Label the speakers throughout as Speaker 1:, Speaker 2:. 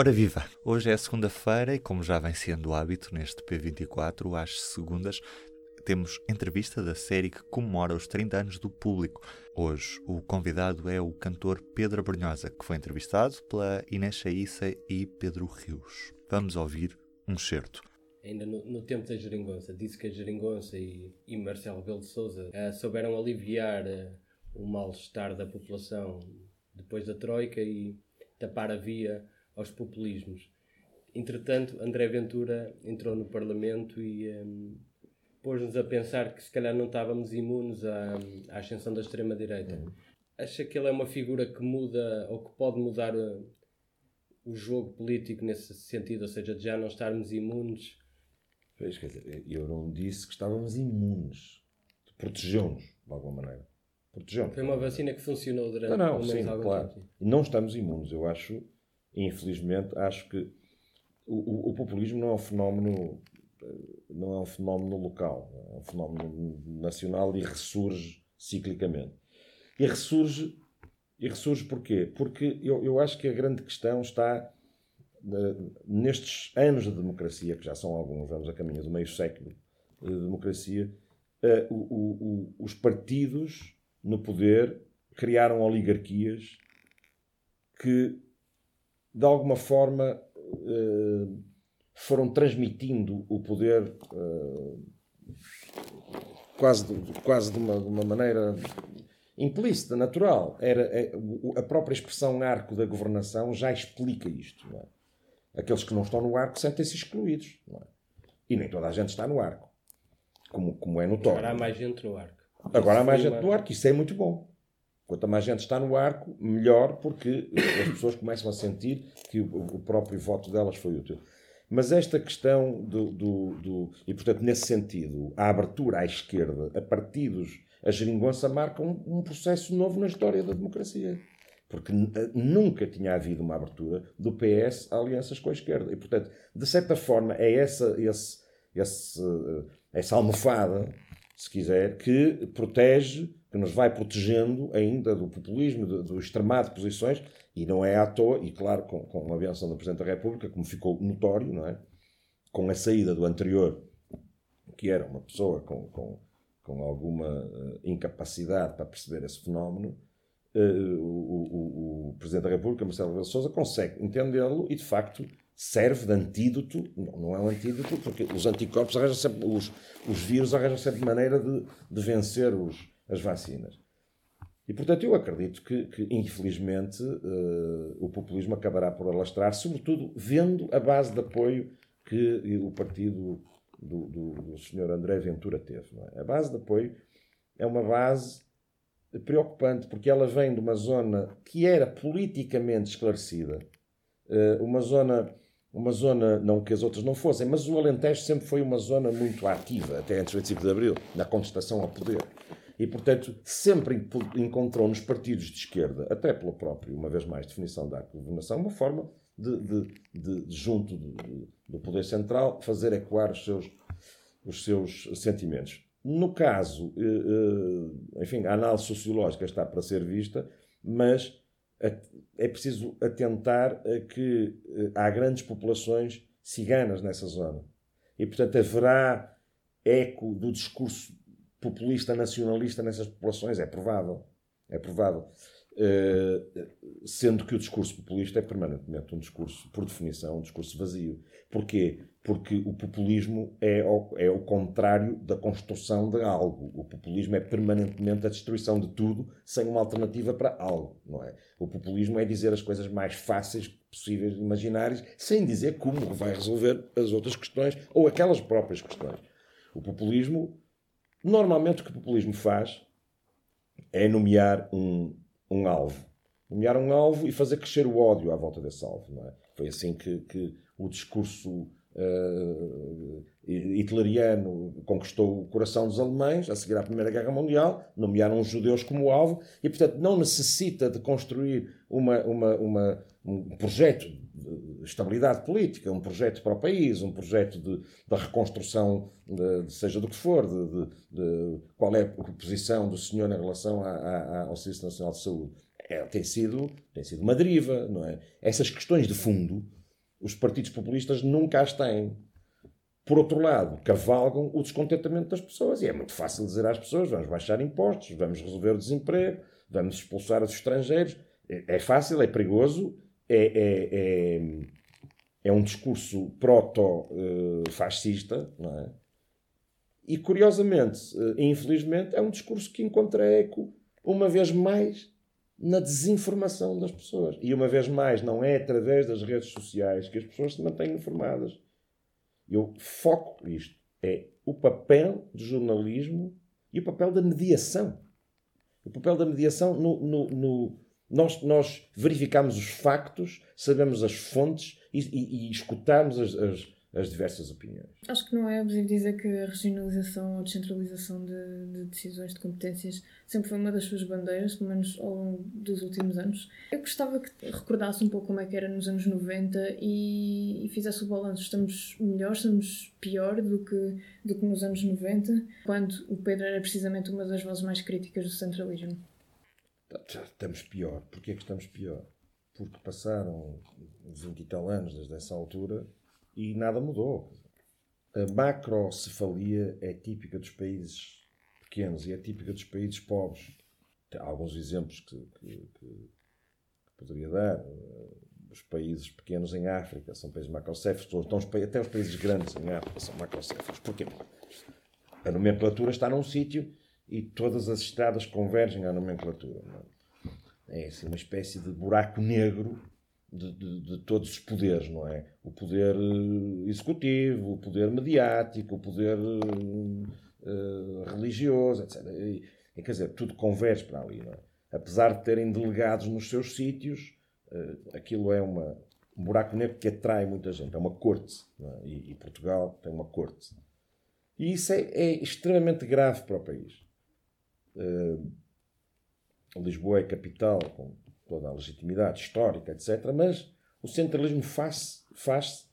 Speaker 1: Ora viva! Hoje é segunda-feira e, como já vem sendo hábito neste P24, às segundas, temos entrevista da série que comemora os 30 anos do público. Hoje, o convidado é o cantor Pedro Brunhosa, que foi entrevistado pela Inês Chaissa e Pedro Rios. Vamos ouvir um certo.
Speaker 2: Ainda no, no, tempo da Geringonça, disse que a Geringonça e, e Marcelo Rebelo de Sousa uh, souberam aliviar uh, o mal-estar da população depois da Troika e tapar a via aos populismos. Entretanto, André Ventura entrou no Parlamento e um, pôs-nos a pensar que se calhar não estávamos imunes à, à ascensão da extrema-direita. Uhum. Acha que ele é uma figura que muda ou que pode mudar uh, o jogo político nesse sentido, ou seja, de já não estarmos imunes?
Speaker 3: Pois, quer dizer, eu não disse que estávamos imunes. Protegeu-nos, de alguma maneira. Protegeu-nos.
Speaker 2: Foi uma vacina que funcionou durante
Speaker 3: não, não, sim, claro. tempo. Não estamos imunes. Eu acho infelizmente, acho que o, o, o, populismo não é um fenómeno não é um fenómeno local, é um fenómeno nacional e ressurge ciclicamente. E ressurge, e ressurge porquê? Porque eu, eu acho que a grande questão está uh, nestes anos de democracia, que já são alguns, vamos a caminho do meio século de democracia, uh, o, os partidos no poder criaram oligarquias que de alguma forma eh, foram transmitindo o poder eh, quase, de, quase de, uma, de uma maneira implícita, natural. Era, é, a própria expressão arco da governação já explica isto. É? Aqueles que não estão no arco sentem-se excluídos. É? E nem toda a gente está no arco, como, como é notório.
Speaker 2: Agora há mais gente no arco.
Speaker 3: Agora há mais gente no arco, isso é muito bom. Quanto mais gente está no arco, melhor, porque as pessoas começam a sentir que o próprio voto delas foi útil. Mas esta questão do, do, do, E, portanto, nesse sentido, a abertura à esquerda, a partidos, a geringonça marca um, um processo novo na história da democracia. Porque nunca tinha havido uma abertura do PS a alianças com a esquerda. E, portanto, de certa forma, é essa, esse, esse, essa almofada, se quiser, que protege que nos vai protegendo ainda do populismo, do, do extremado de posições, e não é à toa, e claro, com, com a aviação do Presidente da República, como ficou notório, não é? Com a saída do anterior, que era uma pessoa com, com, com alguma uh, incapacidade para perceber esse fenómeno, uh, o, o, o, Presidente da República, Marcelo Rebelo Sousa, consegue entendê-lo e, de facto, serve de antídoto, não, não é um antídoto, porque os anticorpos arranjam sempre, os, os vírus arranjam sempre maneira de, de vencer os, as vacinas. E, portanto, eu acredito que, que infelizmente, uh, o populismo acabará por alastrar, sobretudo vendo a base de apoio que o partido do, do, do Sr. André Ventura teve. É? A base de apoio é uma base preocupante, porque ela vem de uma zona que era politicamente esclarecida, uh, uma zona uma zona, não que as outras não fossem, mas o Alentejo sempre foi uma zona muito ativa, até antes do 25 de Abril, na contestação ao poder. E, portanto, sempre encontrou nos partidos de esquerda, até pela própria, uma vez mais, definição da governação, uma forma de, de, de, junto do poder central, fazer ecoar os seus, os seus sentimentos. No caso, eh, eh, enfim, a análise sociológica está para ser vista, mas é preciso atentar a que eh, há grandes populações ciganas nessa zona. E, portanto, haverá eco do discurso populista nacionalista nessas populações. É provável. É provável. Uh, sendo que o discurso populista é permanentemente um discurso, por definição, um discurso vazio. Porquê? Porque o populismo é o, é o contrário da construção de algo. O populismo é permanentemente a destruição de tudo sem uma alternativa para algo, não é? O populismo é dizer as coisas mais fáceis possíveis, imaginárias, sem dizer como vai resolver as outras questões ou aquelas próprias questões. O populismo Normalmente o que o populismo faz é nomear um, um alvo. Nomear um alvo e fazer crescer o ódio à volta desse alvo. É? Foi assim que, que o discurso uh, hitleriano conquistou o coração dos alemães, a seguir à Primeira Guerra Mundial, nomearam os judeus como alvo, e, portanto, não necessita de construir uma, uma, uma, um projeto estabilidade política, um projeto para o país, um projeto de, de reconstrução, de, seja do que for, de, de, qual é a posição do senhor em relação a, a, ao Serviço Nacional de Saúde. É, tem, sido, tem sido uma deriva, não é? Essas questões de fundo os partidos populistas nunca as têm. Por outro lado, cavalgam o descontentamento das pessoas. E é muito fácil dizer às pessoas: vamos baixar impostos, vamos resolver o desemprego, vamos expulsar os estrangeiros. É, é fácil, é perigoso, é, é, é, é um discurso proto-fascista, não é? E curiosamente, eh, infelizmente, é um discurso que encontra eco, uma vez mais, na desinformação das pessoas. E uma vez mais, não é através das redes sociais que as pessoas se mantêm informadas. Eu foco isto. É o papel do jornalismo e o papel da mediação. O papel da mediação no, no nós, nós verificamos os factos, sabemos as fontes e, e, e escutamos as, as as diversas opiniões.
Speaker 4: Acho que não é abusivo dizer que a regionalização ou descentralização de, de, decisões de competências sempre foi uma das suas bandeiras, pelo menos ao longo dos últimos anos. Eu gostava que recordasse um pouco como é que era nos anos 90 e, e fizesse o balanço. Estamos melhor, estamos pior do que, do que nos anos 90, quando o Pedro era precisamente uma das vozes mais críticas do centralismo.
Speaker 3: Estamos pior. Porquê que estamos pior? Porque passaram 20 e tal anos desde essa altura e nada mudou. A macrocefalia é típica dos países pequenos e é típica dos países pobres. Há alguns exemplos que, que, que poderia dar. Os países pequenos em África são países macrocéfalos, então, até os países grandes em África são macrocéfalos. Porquê? A nomenclatura está num sítio e todas as estradas convergem à nomenclatura. É? é assim, uma espécie de buraco negro de, de, de, todos os poderes, não é? O poder eh, executivo, o poder mediático, o poder uh, religioso, etc. E, quer dizer, tudo converge para ali, não é? Apesar de terem delegados nos seus sítios, uh, aquilo é uma, um buraco negro que atrai muita gente. É uma corte. É? E, e, Portugal tem uma corte. E isso é, é extremamente grave para o país. Lisboa é capital, com toda a legitimidade histórica, etc. Mas o centralismo faz-se, faz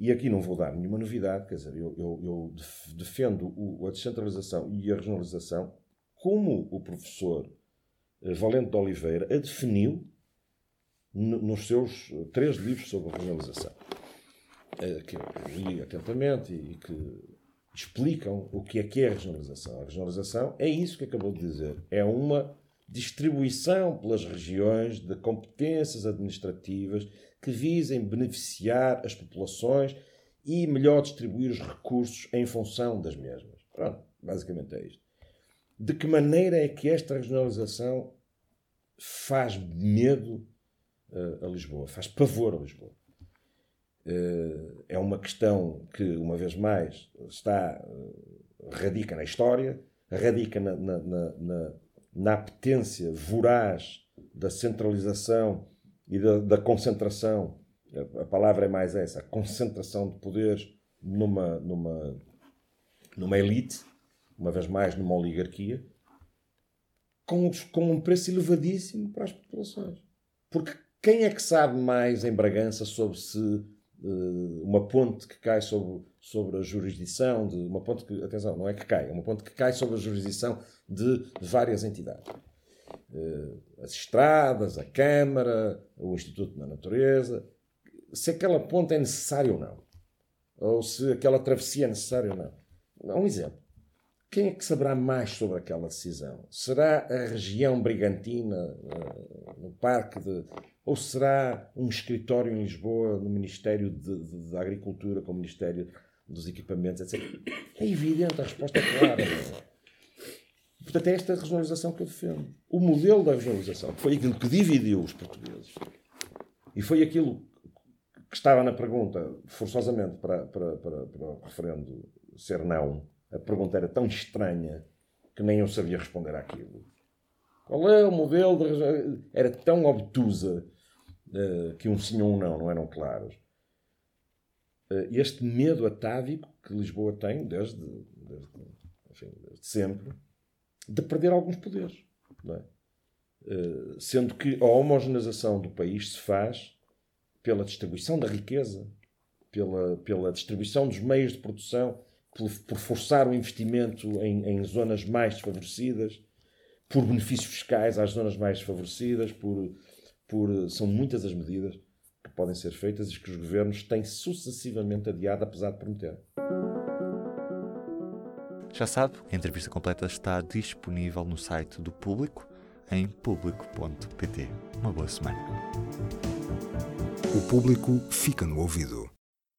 Speaker 3: e aqui não vou dar nenhuma novidade, quer dizer, eu, eu, eu defendo o, a descentralização e a regionalização como o professor eh, Valente de Oliveira a definiu nos seus eh, três livros sobre a regionalização, eh, que eu li atentamente e que explicam o que é que é a regionalização. A regionalização é isso que acabou de dizer. É uma distribuição pelas regiões de competências administrativas que visem beneficiar as populações e melhor distribuir os recursos em função das mesmas. Pronto, basicamente é isto. De que maneira é que esta regionalização faz medo uh, a Lisboa, faz pavor a Lisboa? Uh, é uma questão que, uma vez mais, está, uh, radica na história, radica na, na, na na apetência voraz da centralização e da, da concentração, a, a, palavra é mais essa, a concentração de poderes numa, numa, numa elite, uma vez mais numa oligarquia, com, com um preço elevadíssimo para as populações. Porque quem é que sabe mais em Bragança sobre se uh, uma ponte que cai sobre, sobre a jurisdição de uma ponte que, atenção, não é que cai, é uma ponte que cai sobre a jurisdição de várias entidades. Eh, as estradas, a Câmara, o Instituto da Natureza, se aquela ponte é necessária ou não, ou se aquela travessia é necessária ou não. Um exemplo. Quem é que saberá mais sobre aquela decisão? Será a região brigantina, eh, no Parque de. Ou será um escritório em Lisboa, no Ministério da Agricultura, com o Ministério dos Equipamentos, etc. É evidente, a resposta é clara. Portanto, é esta regionalização que eu defendo. O modelo da regionalização foi aquilo que dividiu os portugueses e foi aquilo que estava na pergunta, forçosamente, para, para, para, para o referendo ser não. A pergunta era tão estranha que nem eu sabia responder àquilo. Qual é o modelo de Era tão obtusa uh, que um sim ou um não não eram claros. Uh, este medo atávico que Lisboa tem desde, desde, enfim, desde sempre de perder alguns poderes. É? Uh, sendo que a homogeneização do país se faz pela distribuição da riqueza, pela, pela distribuição dos meios de produção, por, por forçar o investimento em, em, zonas mais desfavorecidas, por benefícios fiscais às zonas mais desfavorecidas, por, por, são muitas as medidas que podem ser feitas e que os governos têm sucessivamente adiado, apesar de prometer.
Speaker 1: Já sabe, a entrevista completa está disponível no site do Público em público.pt. Uma boa semana.
Speaker 5: O público fica no ouvido.